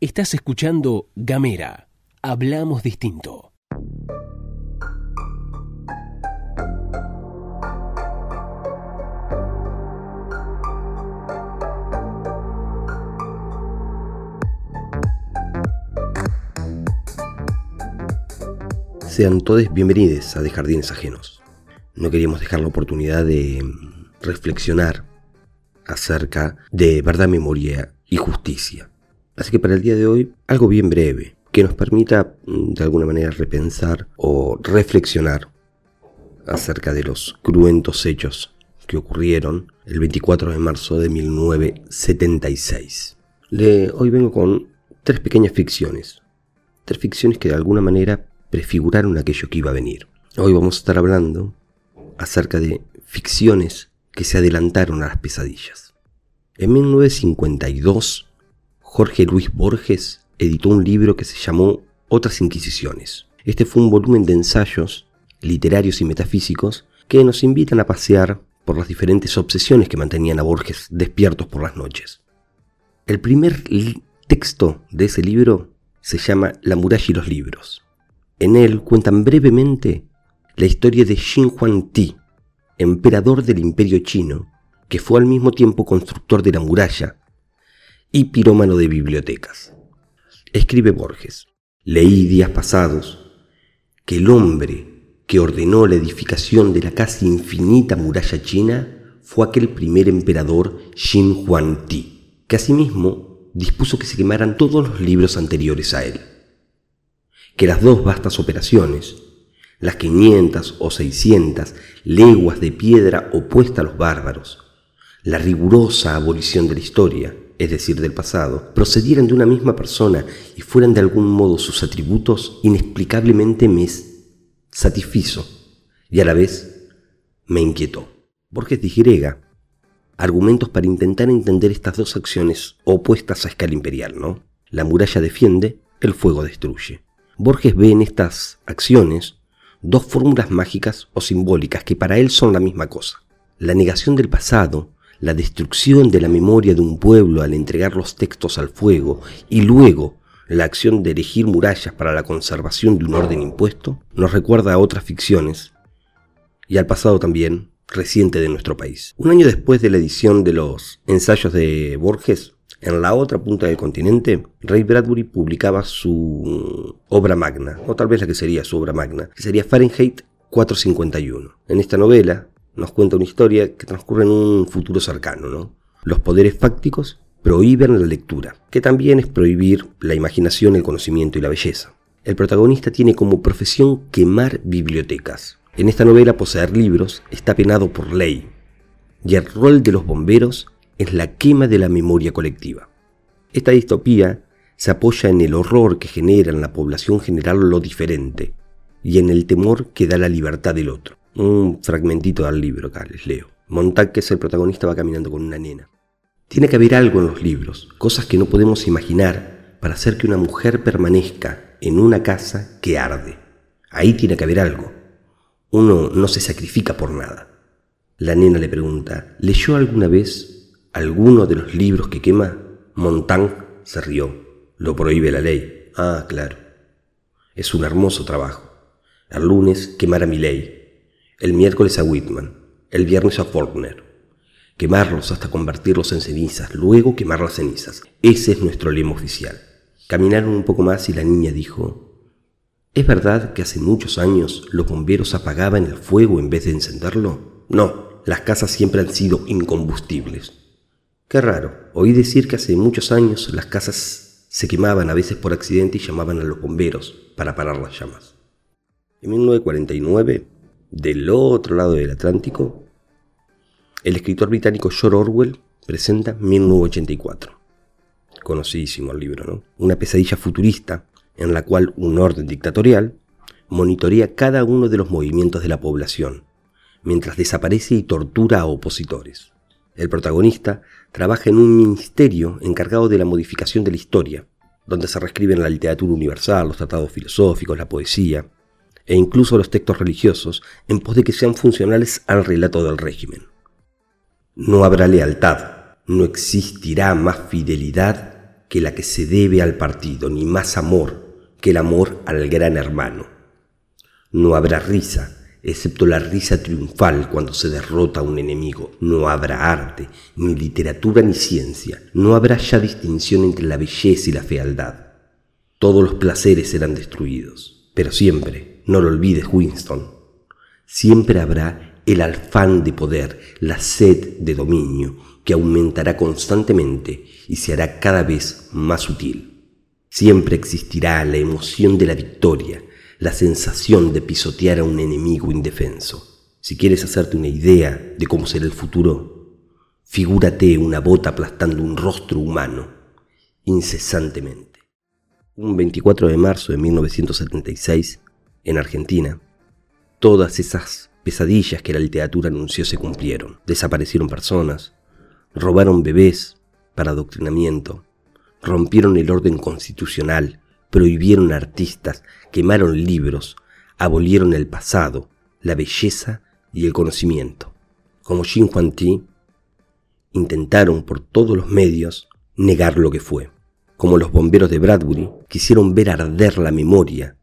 Estás escuchando Gamera. Hablamos distinto. Sean todos bienvenidos a De Jardines Ajenos. No queríamos dejar la oportunidad de reflexionar acerca de verdad, memoria y justicia. Así que para el día de hoy, algo bien breve, que nos permita mm, de alguna manera repensar o reflexionar acerca de los cruentos hechos que ocurrieron el 24 de marzo de 1976. Le, hoy vengo con tres pequeñas ficciones, tres ficciones que de alguna manera prefiguraron aquello que iba a venir. Hoy vamos a estar hablando acerca de ficciones que se adelantaron a las pesadillas. En 1952, Jorge Luis Borges editó un libro que se llamó Otras Inquisiciones. Este fue un volumen de ensayos literarios y metafísicos que nos invitan a pasear por las diferentes obsesiones que mantenían a Borges despiertos por las noches. El primer texto de ese libro se llama La muralla y los libros. En él cuentan brevemente la historia de Xin Huang Ti, emperador del imperio chino, que fue al mismo tiempo constructor de la muralla y pirómano de bibliotecas. Escribe Borges, leí días pasados que el hombre que ordenó la edificación de la casi infinita muralla china fue aquel primer emperador Xin Huang Ti, que asimismo dispuso que se quemaran todos los libros anteriores a él que las dos vastas operaciones, las 500 o 600 leguas de piedra opuesta a los bárbaros, la rigurosa abolición de la historia, es decir, del pasado, procedieran de una misma persona y fueran de algún modo sus atributos, inexplicablemente me satisfizo y a la vez me inquietó. Borges digrega argumentos para intentar entender estas dos acciones opuestas a escala imperial, ¿no? La muralla defiende, el fuego destruye. Borges ve en estas acciones dos fórmulas mágicas o simbólicas que para él son la misma cosa. La negación del pasado, la destrucción de la memoria de un pueblo al entregar los textos al fuego y luego la acción de erigir murallas para la conservación de un orden impuesto, nos recuerda a otras ficciones y al pasado también reciente de nuestro país. Un año después de la edición de los ensayos de Borges, en la otra punta del continente, Ray Bradbury publicaba su obra magna, o tal vez la que sería su obra magna, que sería Fahrenheit 451. En esta novela nos cuenta una historia que transcurre en un futuro cercano, ¿no? Los poderes fácticos prohíben la lectura, que también es prohibir la imaginación, el conocimiento y la belleza. El protagonista tiene como profesión quemar bibliotecas. En esta novela poseer libros está penado por ley, y el rol de los bomberos es la quema de la memoria colectiva. Esta distopía se apoya en el horror que genera en la población general lo diferente y en el temor que da la libertad del otro. Un fragmentito del libro acá les leo. Montag, que es el protagonista, va caminando con una nena. Tiene que haber algo en los libros, cosas que no podemos imaginar para hacer que una mujer permanezca en una casa que arde. Ahí tiene que haber algo. Uno no se sacrifica por nada. La nena le pregunta, ¿leyó alguna vez alguno de los libros que quema, Montand se rió. Lo prohíbe la ley. Ah, claro. Es un hermoso trabajo. El lunes quemar a ley. el miércoles a Whitman, el viernes a Faulkner. Quemarlos hasta convertirlos en cenizas, luego quemar las cenizas. Ese es nuestro lema oficial. Caminaron un poco más y la niña dijo, ¿Es verdad que hace muchos años los bomberos apagaban el fuego en vez de encenderlo? No, las casas siempre han sido incombustibles. Qué raro, oí decir que hace muchos años las casas se quemaban a veces por accidente y llamaban a los bomberos para parar las llamas. En 1949, del otro lado del Atlántico, el escritor británico George Orwell presenta 1984. Conocidísimo el libro, ¿no? Una pesadilla futurista en la cual un orden dictatorial monitorea cada uno de los movimientos de la población, mientras desaparece y tortura a opositores. El protagonista trabaja en un ministerio encargado de la modificación de la historia, donde se reescriben la literatura universal, los tratados filosóficos, la poesía e incluso los textos religiosos en pos de que sean funcionales al relato del régimen. no habrá lealtad, no existirá más fidelidad que la que se debe al partido, ni más amor que el amor al gran hermano. No habrá risa, excepto la risa triunfal cuando se derrota a un enemigo. No habrá arte, ni literatura ni ciencia. No habrá ya distinción entre la belleza y la fealdad. Todos los placeres serán destruidos. Pero siempre, no lo olvides Winston, siempre habrá el alfán de poder, la sed de dominio, que aumentará constantemente y se hará cada vez más sutil. Siempre existirá la emoción de la victoria, la sensación de pisotear a un enemigo indefenso. Si quieres hacerte una idea de cómo será el futuro, figúrate una bota aplastando un rostro humano incesantemente. Un 24 de marzo de 1976, en Argentina, todas esas pesadillas que la literatura anunció se cumplieron. Desaparecieron personas, robaron bebés para adoctrinamiento, rompieron el orden constitucional, prohibieron artistas, quemaron libros, abolieron el pasado, la belleza y el conocimiento. Como Jin Huan Ti, intentaron por todos los medios negar lo que fue. Como los bomberos de Bradbury quisieron ver arder la memoria,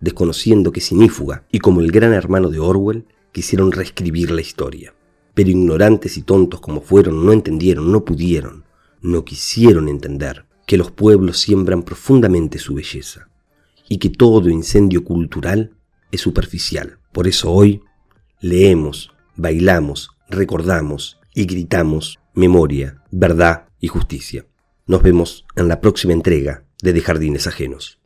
desconociendo que es y como el gran hermano de Orwell quisieron reescribir la historia. Pero ignorantes y tontos como fueron, no entendieron, no pudieron, no quisieron entender que los pueblos siembran profundamente su belleza y que todo incendio cultural es superficial. Por eso hoy leemos, bailamos, recordamos y gritamos memoria, verdad y justicia. Nos vemos en la próxima entrega de De Jardines Ajenos.